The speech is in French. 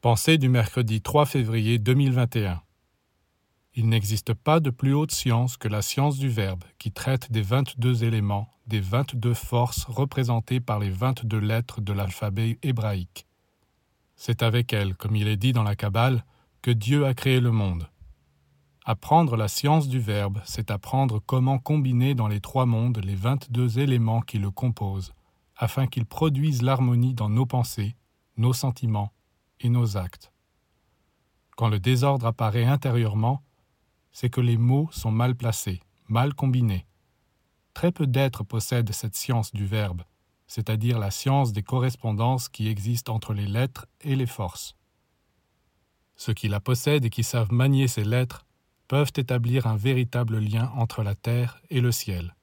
Pensée du mercredi 3 février 2021. Il n'existe pas de plus haute science que la science du Verbe, qui traite des 22 éléments, des 22 forces représentées par les 22 lettres de l'alphabet hébraïque. C'est avec elle, comme il est dit dans la Kabbale, que Dieu a créé le monde. Apprendre la science du Verbe, c'est apprendre comment combiner dans les trois mondes les 22 éléments qui le composent, afin qu'ils produisent l'harmonie dans nos pensées, nos sentiments, et nos actes. Quand le désordre apparaît intérieurement, c'est que les mots sont mal placés, mal combinés. Très peu d'êtres possèdent cette science du verbe, c'est-à-dire la science des correspondances qui existent entre les lettres et les forces. Ceux qui la possèdent et qui savent manier ces lettres peuvent établir un véritable lien entre la terre et le ciel.